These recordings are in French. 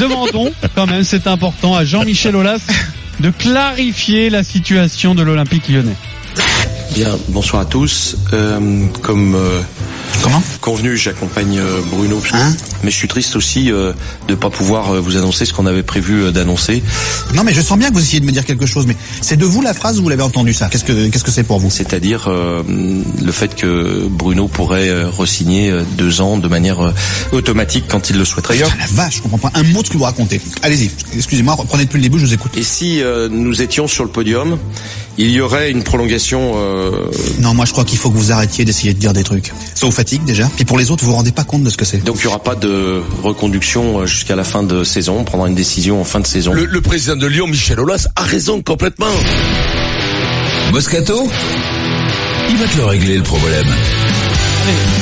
Demandons, quand même, c'est important, à Jean-Michel Aulas de clarifier la situation de l'Olympique lyonnais. Bien, bonsoir à tous. Euh, comme euh, Comment convenu, j'accompagne euh, Bruno. Hein mais je suis triste aussi euh, de pas pouvoir euh, vous annoncer ce qu'on avait prévu d'annoncer. Non mais je sens bien que vous essayez de me dire quelque chose, mais c'est de vous la phrase ou vous l'avez entendu ça Qu'est-ce que qu'est-ce que c'est pour vous? C'est-à-dire euh, le fait que Bruno pourrait re-signer deux ans de manière automatique quand il le souhaiterait. Ah, la vache, je comprends pas un mot de ce que vous racontez. Allez-y, excusez-moi, reprenez depuis le début, je vous écoute. Et si euh, nous étions sur le podium, il y aurait une prolongation. euh, Non, moi je crois qu'il faut que vous arrêtiez d'essayer de dire des trucs. Ça vous fatigue déjà. Puis pour les autres, vous vous rendez pas compte de ce que c'est. donc il n'y aura pas de reconduction euh, jusqu'à la fin de saison. On prendra une décision en fin de saison. Le, le président de Lyon, Michel Aulas, a raison complètement. Moscato Il va te le régler le problème.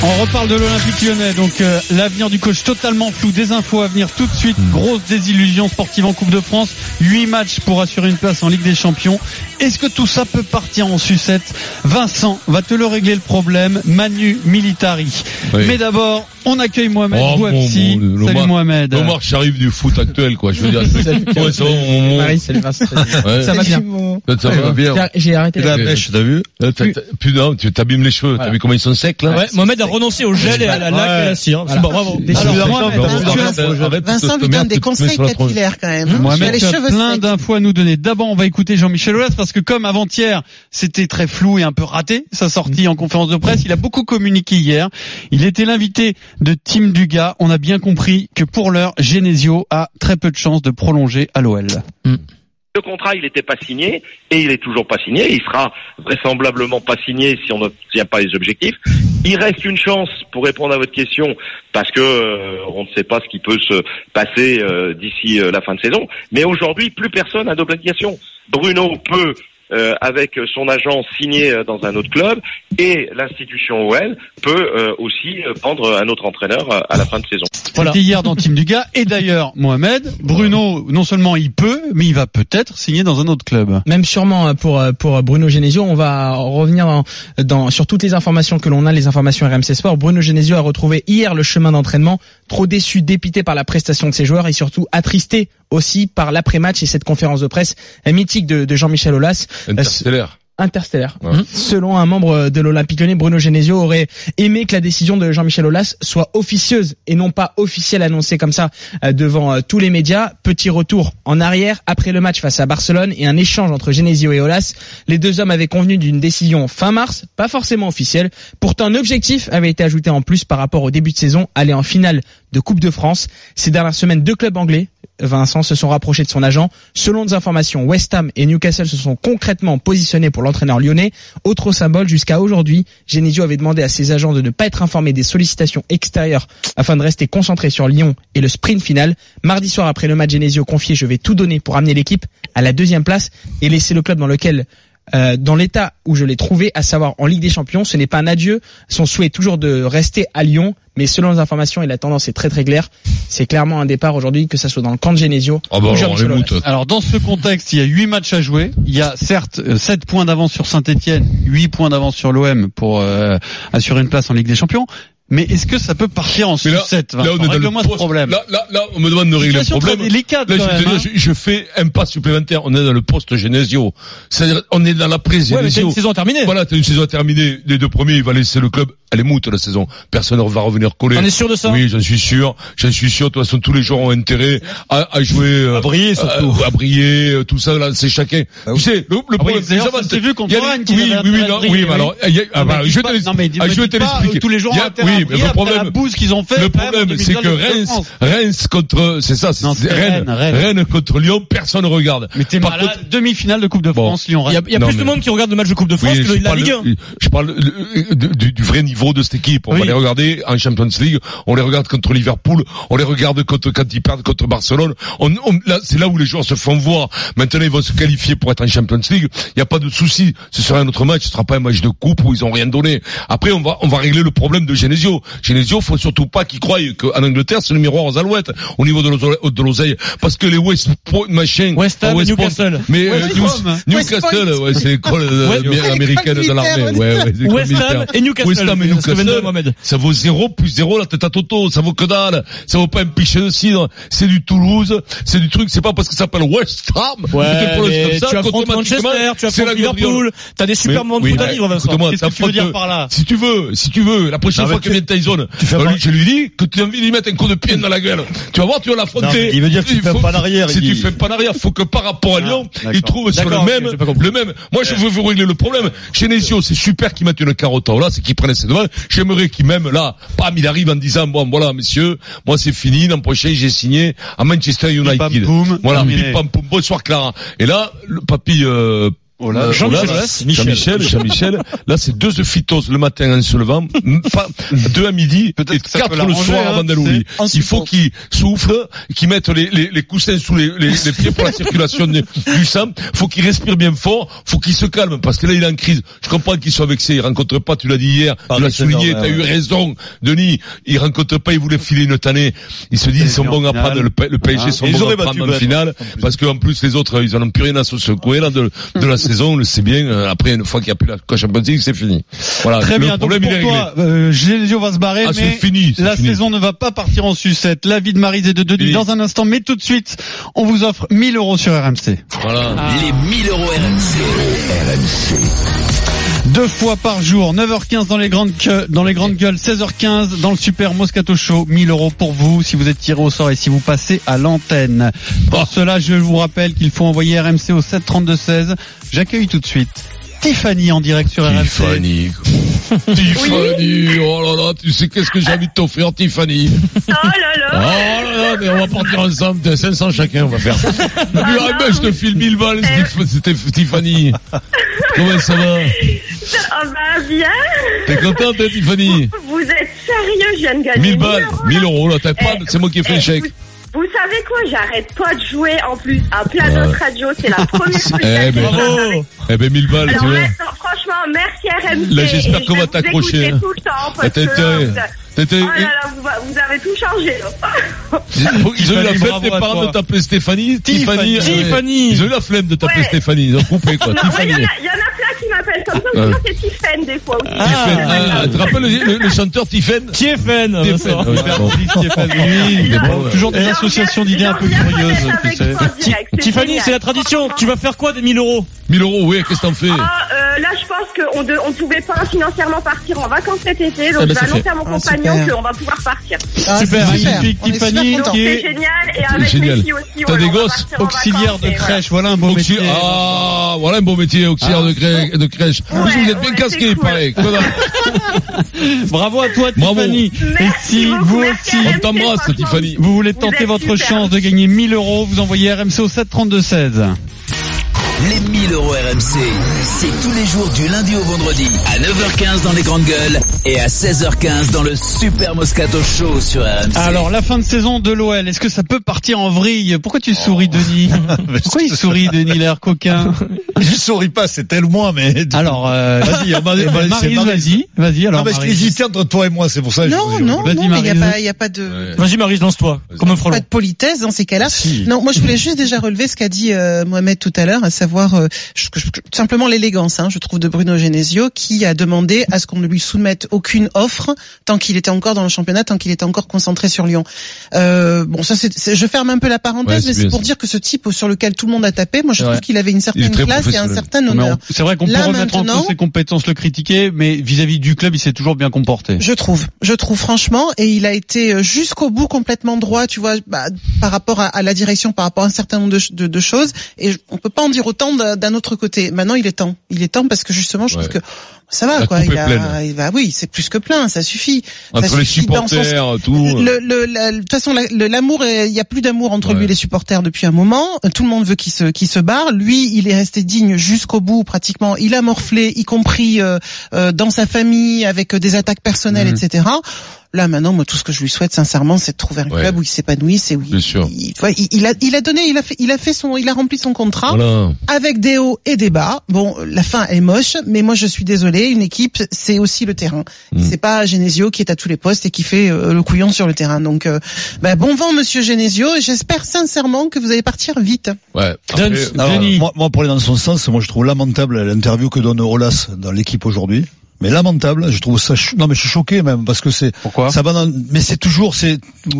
On reparle de l'Olympique lyonnais, donc euh, l'avenir du coach totalement flou, des infos à venir tout de suite, grosse désillusion sportive en Coupe de France, 8 matchs pour assurer une place en Ligue des Champions. Est-ce que tout ça peut partir en sucette Vincent va te le régler le problème, Manu Militari. Oui. Mais d'abord, on accueille Mohamed Oh, Bouafsi. bon, bon, Salut Omar- Mohamed. Omar j'arrive du foot actuel, quoi. Je veux dire, c'est- ouais, ça va, mon- Marie, Vincent. ouais. Ça va bien. Ça, ça va bien. J'ai- arrêté la la pêche, t'as vu? Non, tu t'abîmes les cheveux. T'as vu comment ils sont secs, là? Ouais, Mohamed a renoncé au gel et à la laque et à la cire. C'est bon, bravo. Vincent lui donne des conseils capillaires quand même. Mohamed, tu as plein d'infos à nous donner. D'abord, on va écouter Jean-Michel Aulas parce que comme avant-hier, c'était très flou et un peu raté, sa sortie en conférence de presse, il a beaucoup communiqué hier. Il était l'invité de Tim Dugas. On a bien compris que pour l'heure, Genesio a très peu de chances de prolonger à l'OL. Le contrat, il n'était pas signé et il est toujours pas signé. Il sera vraisemblablement pas signé si on n'obtient pas les objectifs. Il reste une chance pour répondre à votre question parce que euh, on ne sait pas ce qui peut se passer euh, d'ici euh, la fin de saison. Mais aujourd'hui, plus personne n'a d'obligation. Bruno peut euh, avec son agent signer euh, dans un autre club et l'institution OL peut euh, aussi euh, prendre un autre entraîneur euh, à la fin de saison. Voilà. C'était hier dans Team Dugas. Et d'ailleurs, Mohamed, Bruno, non seulement il peut, mais il va peut-être signer dans un autre club. Même sûrement euh, pour euh, pour Bruno Genesio, on va revenir dans, dans- sur toutes les informations que l'on a, les informations RMC Sport. Bruno Genesio a retrouvé hier le chemin d'entraînement, trop déçu, dépité par la prestation de ses joueurs et surtout attristé aussi par l'après-match et cette conférence de presse euh, mythique de, Jean-Michel Aulas. Interstellaire. Ouais. Selon un membre de l'Olympique Lyonnais, Bruno Genesio aurait aimé que la décision de Jean-Michel Aulas soit officieuse et non pas officielle annoncée comme ça euh, devant euh, tous les médias. Petit retour en arrière après le match face à Barcelone et un échange entre Genesio et Aulas. Les deux hommes avaient convenu d'une décision fin mars, pas forcément officielle. Pourtant, un objectif avait été ajouté en plus par rapport au début de saison, aller en finale de Coupe de France. Ces dernières semaines, deux clubs anglais Vincent se sont rapprochés de son agent. Selon des informations, West Ham et Newcastle se sont concrètement positionnés pour l'entraîneur lyonnais. Autre symbole, jusqu'à aujourd'hui, Genesio avait demandé à ses agents de ne pas être informés des sollicitations extérieures afin de rester concentré sur Lyon et le sprint final. Mardi soir, après le match, Genesio confié, je vais tout donner pour amener l'équipe à la deuxième place et laisser le club dans lequel euh, dans l'état où je l'ai trouvé, à savoir en Ligue des Champions, ce n'est pas un adieu. Son souhait est toujours de rester à Lyon, mais selon les informations et la tendance est très très claire. C'est clairement un départ aujourd'hui, que ça soit dans le camp de Genesio Ah bah, ou alors, dans ce contexte, il y a 8 matchs à jouer. Il y a certes 7 points d'avance sur Saint-Etienne, 8 points d'avance sur l'OM pour euh, assurer une place en Ligue des Champions. Mais est-ce que ça peut partir en Mais là, sucette là, on est dans le ce problème. Là, là, là, on me demande de régler le problème. très délicate Là, quand je, même, hein. je, je fais un pas supplémentaire. On est dans le poste Genesio. C'est-à-dire, on est dans la prise Ouais, mais une saison terminée. Voilà, t'as une saison terminée. Les deux premiers, il va laisser le club. Elle est moute, la saison. Personne ne va revenir coller. On est sûr de ça Oui, j'en suis sûr. J'en suis sûr. De toute façon, tous les joueurs ont intérêt à, à jouer, euh, À briller, surtout. à, à briller, euh, tout ça, là, c'est chacun. tu sais, le, le problème, d'ailleurs, c'est ça s'est vu qu'il Oui, oui, oui, oui, oui. alors, ah, mais bah, dis je vais pas- te l'ex- non, mais dis- ah, me je vais dis te pas, l'expliquer. tous les joueurs Mais le problème- la bouse qu'ils ont fait. Le problème, c'est que de de Reims. Reims contre, c'est ça, Rennes, contre Lyon, personne ne regarde. Mais t'es Par malade. contre- Demi-finale de Coupe de Bon. France, Lyon. Il y a, il y a Non, plus de monde qui regarde le match de Coupe de France Oui, que je la Ligue 1. je parle de- du, du vrai niveau de cette équipe. On Oui. va les regarder en Champions League, on les regarde contre Liverpool, on les regarde contre quand ils perdent contre Barcelone. On, on- là, c'est là où les joueurs se font voir. Maintenant, ils vont se qualifier pour être en Champions League. Il n'y a pas de souci. Ce sera un autre match. Ce sera pas un match de coupe où ils ont rien donné. Après, on va, on va régler le problème de Genesio. Genesio, faut surtout pas qu'ils croient qu'en Angleterre, c'est le miroir aux alouettes au niveau de l'oseille- de l'oseille. Parce que les West Point, machin, West Ham Point- Newcastle. mais euh, West. Newcastle, West ouais, c'est l'école euh, West- amé- américaine de l'armée. Ouais, ouais, West. Ham et Newcastle. West Ham et Newcastle, Mohamed. ça vaut 0 plus 0 la tête à Toto, ça vaut que dalle, ça vaut pas un pichet de cidre, c'est du Toulouse, c'est du truc, c'est pas parce que ça s'appelle West Ham, que Ouais, tu affrontes Manchester, tu Liverpool, t'as des super moments de foot à vivre, Vincent. écoute-moi, Qu'est-ce que tu veux dire par là Si tu veux, si tu veux, la prochaine fois que Tyson, tu fais euh, pas- lui, je lui dis que tu as envie de lui mettre un coup de pied dans la gueule. Tu vas voir, tu vas l'affronter. il veut dire que tu fais pas en arrière, Si il tu dit. fais pas en arrière, faut que par rapport à Lyon, d'accord. il trouve sur le même, le même. Moi, je veux vous régler le problème. Chez Nesio, c'est super qu'ils mettent une carotte là, c'est qu'ils prennent ses devants. J'aimerais qu'il même là, bam, il arrive en disant, bon, voilà, messieurs, moi c'est fini, l'an prochain j'ai signé à Manchester United. pam, voilà, pam, bonsoir Clara. Et là, le papy, euh, Oh là, Jean-Michel Jean-Michel, Jean-Michel. Là, c'est deux œufs phytose le matin en se levant, pas, deux à midi Peut-être et quatre le soir hein, avant d'aller Il faut qu'ils soufflent, qu'ils mettent les, les, les coussins sous les, les, les pieds pour la circulation de- du sang. Faut qu'ils respirent bien fort. Faut qu'ils se calment parce que là, il est en crise. Je comprends qu'il soit vexé. Il rencontre pas, tu l'as dit hier, tu l'as souligné, t'as ouais, eu raison, Denis. Il rencontre pas, il voulait filer une tannée. Il se dit, ils sont bons à prendre, le, PSG Ah. sont ils bons à prendre en finale. Parce qu'en plus, les autres, ils en ont plus rien à se secouer, là, de, de la saison, on le sait bien. Euh, Après, une fois qu'il n'y a plus la Champions League, c'est fini. Voilà. Très le bien. Donc problème, pour il est réglé. toi, euh, Genesio va se barrer, Ah, c'est mais fini, c'est la fini. saison ne va pas partir en sucette. La vie de Marise et de Denis dans un instant, mais tout de suite, on vous offre 1000 euros sur RMC. Voilà. Les 1000 euros RMC. Deux fois par jour, 9h15 dans les grandes gueules, dans les grandes gueules, 16h15 dans le super Moscato Show, 1000 euros pour vous si vous êtes tiré au sort et si vous passez à l'antenne. Pour cela, je vous rappelle qu'il faut envoyer RMC au 732-16. J'accueille tout de suite Tiffany en direct sur RMC. Tiffany. Tiffany, oh là là, tu sais qu'est-ce que j'ai envie de t'offrir, Tiffany? Oh là Oh là là là, mais on va partir ensemble, de 500 chacun, on va faire. Ah, ben, je te file 1000 balles, c'était Tiffany. Comment ça va? Ah bah bien T'es contente, hein, Tiffany Vous êtes sérieux, je viens de gagner 1000 balles, euros, 1000 là. euros, là, t'as pas, Eh, c'est moi qui ai fait eh, le chèque. Vous, savez quoi J'arrête pas de jouer en plus à plein Ouais. d'autres radios. C'est la première fois que Eh je ben, gagne. Bravo Eh ben, 1000 balles, Alors tu vois. maintenant, franchement, merci RMC. Là, j'espère et qu'on je va vous t'accrocher, écouter hein. tout le temps Ah, parce t'as que intérêt. T'étais- oh là là, vous, vous avez tout changé. là. Ils ont eu la Tiffany, flemme, bravo à parents, toi. de t'appeler Stéphanie. Tiffany. Tiffany. euh, Tiffany. Ils ont eu la flemme de t'appeler Ouais. Stéphanie. Ils ont coupé, quoi. Non, il y, Tiffany. en a- il y Sinon, c'est Tiffen des fois aussi. Ah, tu te rappelles le, le- le chanteur Tiffen Tiffen. Toujours des associations d'idées un peu curieuses, Tiffany, c'est la tradition. Tu vas faire quoi des 1000 euros 1000 euros, oui, qu'est-ce que t'en fais Ah, euh, qu'on ne on pouvait pas financièrement partir en vacances cet été, donc Ah, bah, je vais c'est annoncer fait. à mon Ah, compagnon qu'on va pouvoir partir. Ah, Super, magnifique, On Tiffany, C'est est génial, et avec génial. mes filles aussi, T'as des on va gosses partir en auxiliaire vacances, de crèche. Voilà un beau métier. Ah, voilà un beau métier, auxiliaire de, crè- de crèche. Vous êtes bien ouais, casqué, c'est il cool. paraît. Bravo à toi, Bravo. Tiffany. Et Merci si vous aussi, On t'embrasse. Tiffany. vous voulez tenter votre chance de gagner 1000 euros, vous envoyez RMC au 732-16. Les 1000 euros RMC, c'est tous les jours du lundi au vendredi à 9h15 dans les grandes gueules et à 16h15 dans le Super Moscato Show sur RMC. Alors, la fin de saison de l'OL, est-ce que ça peut partir en vrille? Pourquoi tu souris, Denis? Pourquoi il sourit, Denis, l'air coquin? Je souris pas, c'est tellement, mais. Alors, euh, Vas-y, eh ben, vas-y, vas-y. Alors, non, mais je Maryse. hésitais entre toi et moi, c'est pour ça. que je- Non, je- non, Vas-y, non, mais il n'y a pas, il y a pas de, Ouais. Vas-y Marie, lance-toi. Comme un frelon. pas de politesse dans ces cas-là. Si. Non, moi je voulais juste déjà relever ce qu'a dit euh, Mohamed tout à l'heure, à savoir euh, je- je- tout simplement l'élégance, hein, je trouve, de Bruno Genesio, qui a demandé à ce qu'on ne lui soumette aucune offre tant qu'il était encore dans le championnat, tant qu'il était encore concentré sur Lyon. Euh, bon, ça, c'est, je ferme un peu la Ouais, parenthèse, c'est mais c'est pour ça. dire que ce type sur lequel tout le monde a tapé, moi je Ouais. trouve qu'il avait une certaine classe et un certain honneur. on- C'est vrai qu'on peut remettre en cause ses compétences, le critiquer, mais vis-à-vis du club, il s'est toujours bien comporté. Je trouve, je trouve franchement, et il a été euh, jusqu'au bout complètement droit, tu vois, bah, par rapport à, à la direction, par rapport à un certain nombre de, de- de choses, et on peut pas en dire autant d'un d'un autre côté. Maintenant, il est temps, il est temps parce que justement, je Ouais. trouve que Ça va La quoi. Il a, il va, oui, c'est plus que plein, ça suffit. Ça Entre les suffit dans son- supporters, tout. Le, le, la- de toute façon, la- l'amour, est- il y a plus d'amour entre lui et les supporters depuis un moment. Tout le monde veut qu'il se, qu'il se barre. Lui, il est resté digne jusqu'au bout, pratiquement. Il a morflé, y compris euh, euh, dans sa famille, avec euh, des attaques personnelles, Mhm. etc. Là, maintenant, moi, tout ce que je lui souhaite, sincèrement, c'est de trouver un Ouais. club où il s'épanouisse et où il, sûr. il, a, il a donné, il a fait, il a fait son, il a rempli son contrat Voilà. avec des hauts et des bas. Bon, la fin est moche, mais moi je suis désolé. Une équipe, c'est aussi le terrain. Mm. C'est pas Genesio qui est à tous les postes et qui fait euh, le couillon sur le terrain. Donc, euh, bah, bon vent, Monsieur Genesio. et J'espère sincèrement que vous allez partir vite. Ouais. Après, Alors, Denis. moi, moi, pour aller dans son sens, moi je trouve lamentable l'interview que donne Olas dans l'équipe aujourd'hui. Mais lamentable, je trouve ça. cho- Non, mais je suis choqué même parce que c'est. Pourquoi? Ça va dans. Mais c'est toujours c'est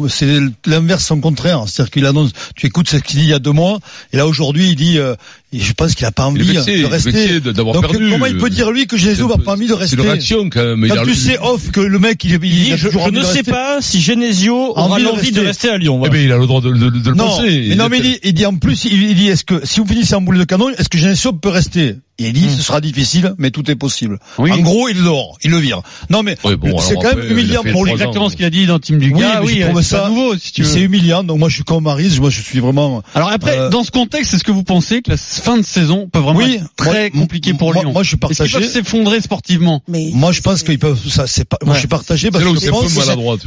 c'est l'inverse, son contraire. C'est-à-dire qu'il annonce. Tu écoutes ce qu'il dit il y a deux mois et là aujourd'hui il dit. euh, et je pense qu'il a pas envie vexé, de rester. Donc perdu. comment il peut dire lui que Genesio va pas envie de C'est rester une réaction quand même. Tu sais off que le mec il, il, Il dit, a je, ne sais pas si Genesio aura Envie de l'envie de rester. rester à Lyon. Eh ben, il a le droit de, de- de le Non, penser. mais non, mais il dit, il dit en plus, il, il dit, est-ce que si vous finissez en boule de canon, est-ce que Genesio peut rester? Et il dit, ce sera difficile, mais tout est possible. Oui. En gros, il dort, il le vire. Non, mais bon, c'est quand même humiliant pour lui. Exactement ce qu'il a dit dans Team du Oui, gars. mais je trouve c'est ça- nouveau si C'est humiliant. Donc moi, je suis comme Marise. Moi, je suis vraiment. Alors après, Euh, dans ce contexte, est-ce que vous pensez que la fin de saison peut vraiment Oui, être très moi- compliquée pour moi- Lyon moi, je suis partagé. peuvent s'effondrer sportivement Mais Moi, je pense qu'ils peuvent. Ça, c'est pas. Moi, je suis partagé C'est parce que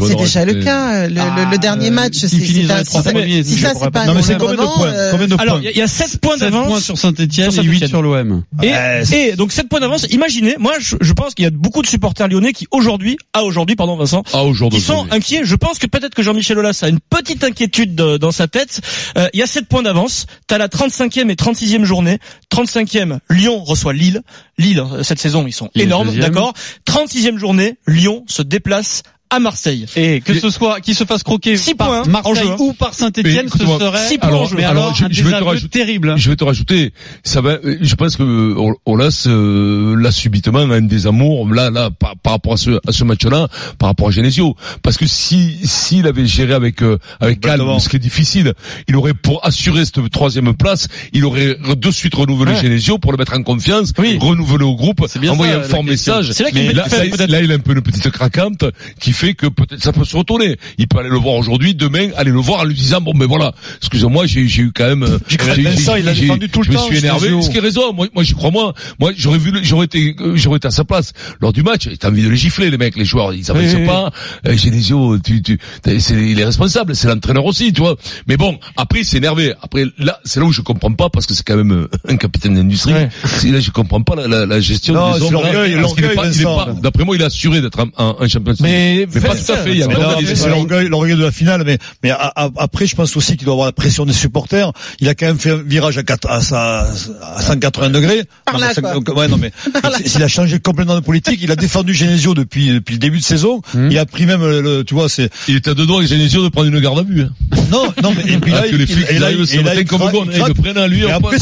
c'est déjà le cas. Le, le- le Ah, dernier euh, match, c'est si ça- c'est pas Non, mais c'est combien de points euh, Combien de Alors, points il y a- il y, a 7 points 7 d'avance. points sur Saint-Etienne Sur et 8 Saint-Étienne. sur l'OM. Et, donc 7 points d'avance. Imaginez, moi je, je pense qu'il y a beaucoup de supporters lyonnais qui aujourd'hui, à aujourd'hui, pardon Vincent, Ah, aujourd'hui. qui sont inquiets. Je pense que peut-être que Jean-Michel Aulas a une petite inquiétude de- dans sa tête. Euh, il y a 7 points d'avance. T'as la 35e et 36e journée. 35e, Lyon reçoit Lille. Lille, cette saison, ils sont énormes, d'accord? 36e journée, Lyon se déplace à Marseille. Et que ce soit, qu'il se fasse croquer Six par points en Marseille jeu. ou par Saint-Etienne, ce serait, six points en alors, jeu. mais Alors, alors, je- un je vais te désaveu rajouter- terrible. Je vais te rajouter, ça va. Je pense que euh, Olas, euh, là subitement, a un désamour là, là, par, par rapport à ce, à ce match-là, par rapport à Genesio, parce que si s'il avait géré avec euh, avec calme, ce qui est difficile, il aurait pour assurer cette troisième place, il aurait de suite renouvelé Ouais. Genesio pour le mettre en confiance, Oui. renouveler au groupe, C'est bien envoyer ça, un fort question. message. C'est là là, il a un peu une petite craquante qui fait que peut-être ça peut se retourner. Il peut aller le voir aujourd'hui, demain, aller le voir en lui disant bon, mais voilà, excusez-moi, j'ai j'ai eu quand même. euh, J'ai il a défendu tout le je me temps, suis énervé. Genesio. Ce qui est raison. Moi, moi, j'y crois moi. Moi, j'aurais vu, j'aurais été, euh, j'aurais été à sa place lors du match. T'as envie de les gifler, les mecs, les joueurs. Ils avancent Oui, oui, pas. Euh, Genesio, tu, tu, c'est, il est responsable. C'est l'entraîneur aussi, tu vois. Mais bon, après, il s'est énervé. Après, là, c'est là où je comprends pas parce que c'est quand même un capitaine d'industrie. Ouais. C'est Là, je comprends pas la, la, la gestion Non, des hommes. l'orgueil, est l'orgueil, pas- est pas- D'après moi, il a assuré d'être un, un, un champion. Mais, mais pas tout à fait. Il y a l'orgueil, l'orgueil de la finale, mais mais a- a- après, je pense aussi qu'il doit avoir la pression des supporters. Il a quand même fait un virage à, quatre- à, sa, à 180 degrés. Par Non, là, donc, ouais, non, mais s'il a changé complètement de politique, il a défendu Genesio depuis depuis le début de saison. Hmm. Il a pris même le, le- tu vois, c'est Il était à deux doigts avec Genesio de prendre une garde à vue. hein. non, non, mais et puis là, Ah, que les flics là, arrivent il comme craque, bon, il ils le prennent à lui. Après,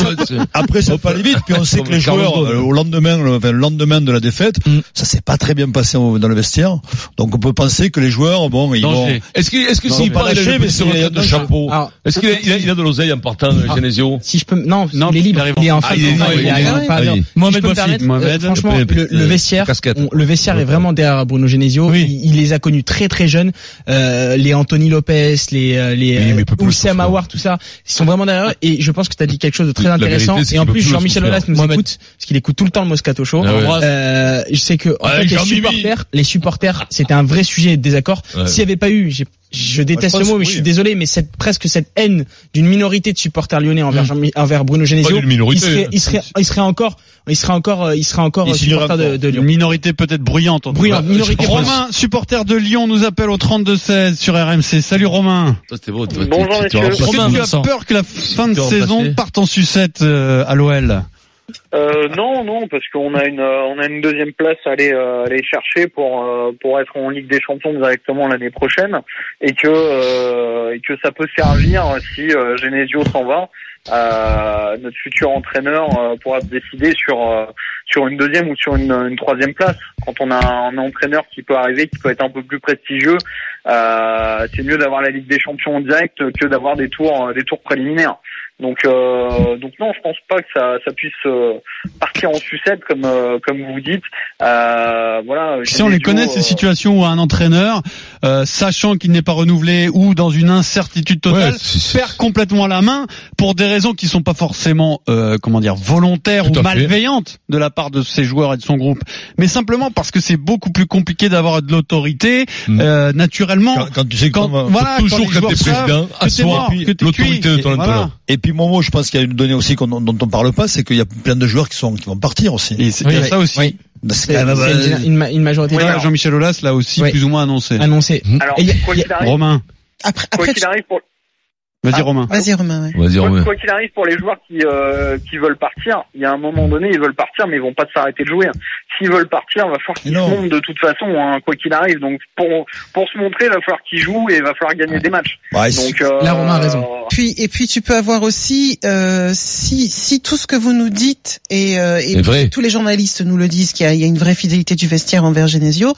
ça, ça peut aller vite. Puis on sait Comme que les joueurs, euh, au lendemain, le, enfin, le lendemain de la défaite, Mm. ça s'est pas très bien passé dans le vestiaire. Donc on peut penser que les joueurs, bon, ils vont. Est-ce qu'il, est-ce que s'il pas part, mais c'est- retraite de chapeau? Est-ce qu'il a, de l'oseille en partant, Ah. Genesio? si je peux, non, Non, il est libre. Il est en je Mohamed permettre, euh, Mohamed. franchement, le, le vestiaire, le vestiaire est vraiment derrière Bruno Genesio. Il, les a connus très très jeunes. Euh, les Anthony Lopez, les euh, les le faire. Aouar, tout ça, ils sont vraiment derrière. Et je pense que tu as dit quelque chose de très intéressant. et en plus, le Jean-Michel. Aulas nous Mohamed. écoute parce qu'il écoute tout le temps le Moscato Show. Ah je sais que en fait, les supporters, les supporters, c'était un vrai sujet de désaccord. Ouais. S'il n'y avait pas eu, j'ai- je déteste Moi, je le mot, pense mais je suis oui. désolé, mais cette presque cette haine d'une minorité de supporters lyonnais envers, Jean- envers Bruno Genesio, minorité. il serait, il serait, il serait encore, il serait encore, euh, il serait encore Il euh, supporter de, de Une Lyon. minorité peut-être bruyante. en tout Bruyante, cas. minorité Romain, supporter de Lyon, nous appelle au 32-16 sur RMC. Salut Romain. Ça, c'était beau. tu- tu- Bonjour, Romain, tu as peur que la fin de saison parte en sucette euh, à l'OL Euh, non, non, parce qu'on a une euh, on a une deuxième place à aller euh, aller chercher pour euh, pour être en Ligue des Champions directement l'année prochaine et que euh, et que ça peut servir si euh, Genesio s'en va. euh, notre futur entraîneur euh, pourra décider sur euh, sur une deuxième ou sur une, une troisième place. Quand on a un entraîneur qui peut arriver, qui peut être un peu plus prestigieux, c'est mieux d'avoir la Ligue des Champions en direct que d'avoir des tours des tours préliminaires. Donc, euh, donc non, je pense pas que ça, ça puisse euh, partir en sucette comme, euh, comme vous dites. Euh, voilà. Si on les connaît euh, ces situations où un entraîneur, euh, sachant qu'il n'est pas renouvelé ou dans une incertitude totale, Ouais, perd complètement la main pour des raisons qui sont pas forcément, euh, comment dire, volontaires Tout ou fait. malveillantes de la part de ses joueurs et de son groupe, mais simplement parce que c'est beaucoup plus compliqué d'avoir de l'autorité Mm. euh, naturellement. Quand, quand tu sais Quand, comment- voilà, toujours les quand joueurs t'es président, l'autorité de ton Et voilà. entraîneur. Et puis Momo, je pense qu'il y a une donnée aussi qu'on- dont on parle pas, c'est qu'il y a plein de joueurs qui sont qui vont partir aussi. Et c'est il y a Oui, ça aussi. oui. C'est C'est quand même, c'est euh, une, une ma- une majorité Jean-Michel Aulas l'a aussi Oui. plus ou moins annoncé. annoncé. Alors, Et il y a- quoi il qu'il arrive, Romain, Après, quoi après, qu'il tu- arrive pour, vas-y Ah, Romain. vas-y Romain. ouais. Vas-y, Quoi Romain. quoi qu'il arrive pour les joueurs qui euh, qui veulent partir, il y a un moment donné ils veulent partir mais ils vont pas s'arrêter de jouer. S'ils veulent partir, il va falloir qu'ils se montrent de toute façon hein, quoi qu'il arrive. Donc pour pour se montrer, il va falloir qu'ils jouent et il va falloir gagner des matchs. ouais, c'est- Donc euh, Là, Romain a raison. Puis et puis tu peux avoir aussi euh, si si tout ce que vous nous dites et, euh, et vrai. tous les journalistes nous le disent qu'il y a, il y a une vraie fidélité du vestiaire envers Genesio.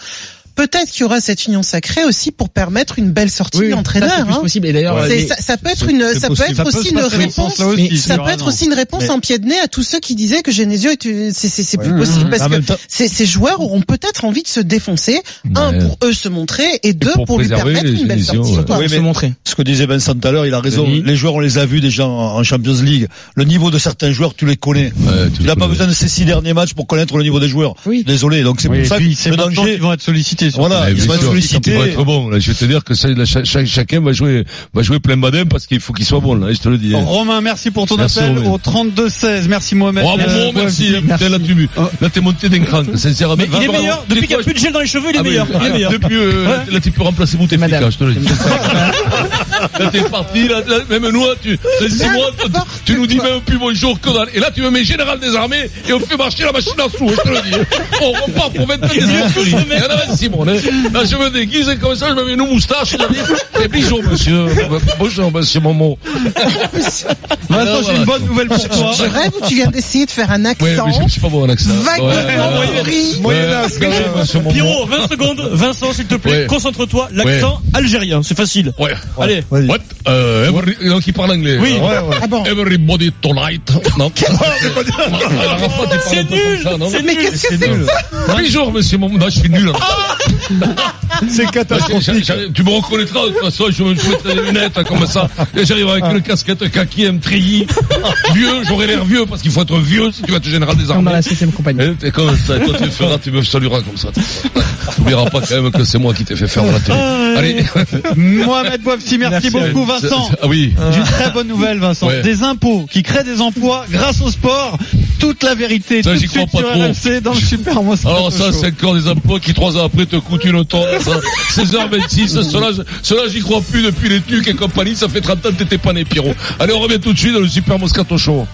Peut-être qu'il y aura cette union sacrée aussi pour permettre une belle sortie Oui, d'entraîneur. ça, hein. possible. Et d'ailleurs, Ouais. C'est- les- ça, ça peut être une, c'est ça peut possible. être Ça peut aussi une réponse. aussi, Ça peut être aussi une réponse Mais- en pied de nez à tous ceux qui disaient que Genesio est, c'est, c'est, c'est plus possible Mhm. parce En que temps- ces, ces joueurs auront peut-être envie de se défoncer, un pour eux se montrer et deux pour pour, lui permettre une belle sortie. ouais. Oui, se mais- montrer. ce que disait Vincent tout à l'heure, il a raison. Les joueurs, on les a vus déjà en, Champions League. Le niveau de certains joueurs, tu les connais. Tu n'as pas besoin de ces six derniers matchs pour connaître le niveau des joueurs. Désolé. Donc c'est pour ça que c'est le danger. vont être sollicités. Voilà, ils bien être sûr, sollicités. Il va être bon. Là, je vais te dire que ça, là, chacun va jouer, va jouer plein badin parce qu'il faut qu'il soit bon. Là, je te le dis. hein. Romain, merci pour ton Merci, appel Romain. au 32-16. Merci Mohamed. Bravo, Euh, merci. ouais, Putain, là, tu, là, t'es monté d'un cran, sincèrement. Mais il est meilleur. Depuis qu'il n'y a plus de gel dans les cheveux, il est Ah, mais- meilleur. Depuis, euh, là, tu peux remplacer Bouteflika, je te le dis. là, t'es parti, là, même nous, tu, tu, nous dis même plus bonjour que. Et là, tu me mets général des armées et on fait marcher la machine à sous, je te le dis. On repart pour 20 ans des hein. Là, je me déguise comme ça, je me mets une moustache, je dis, et bonjour, monsieur. Bonjour, monsieur Momo. Vincent, j'ai une bonne nouvelle pour toi. Je rêve où tu viens d'essayer de faire un Ouais, accent mais je suis pas bon en accent. vaguement Ouais, ouais, ouais. pris. Ouais, bonjour, monsieur Momo. Pierrot, 20 secondes. Vincent, s'il te plaît, Ouais. concentre-toi. L'accent algérien, c'est facile. Ouais. Allez. What? Euh, every- donc il parle anglais. Oui. Ouais, ouais. Ah bon Everybody tonight. Non. C'est nul. C'est Mais qu'est-ce que c'est que ça Bonjour, monsieur Momo. Non, je suis nul. C'est catastrophique. Tu me reconnaîtras de toute façon, je me mettrai des lunettes comme ça. Et j'arrive avec une casquette kaki, un treillis. Vieux, j'aurais l'air vieux parce qu'il faut être vieux si tu vas être général des dans armées. la septième compagnie. T'es comme ça, et toi tu le feras, tu me salueras comme ça. Tu n'oublieras pas quand même que c'est moi qui t'ai fait faire la télé. Allez. Mohamed Bouafsi, merci, beaucoup Vincent. Ah oui. D'une très bonne nouvelle Vincent. Ouais. Des impôts qui créent des emplois grâce au sport. Toute la vérité, Ça, tout de j'y crois suite pas sur trop. RMC dans le Super Moscato Alors ça, c'est encore des impôts qui trois ans après te coûtent une tonne. ça. 16h26, cela, cela j'y crois plus depuis les tucs et compagnie. Ça fait 30 ans que t'étais pas né, Pierrot. Allez, on revient tout de suite dans le Super Moscato Show.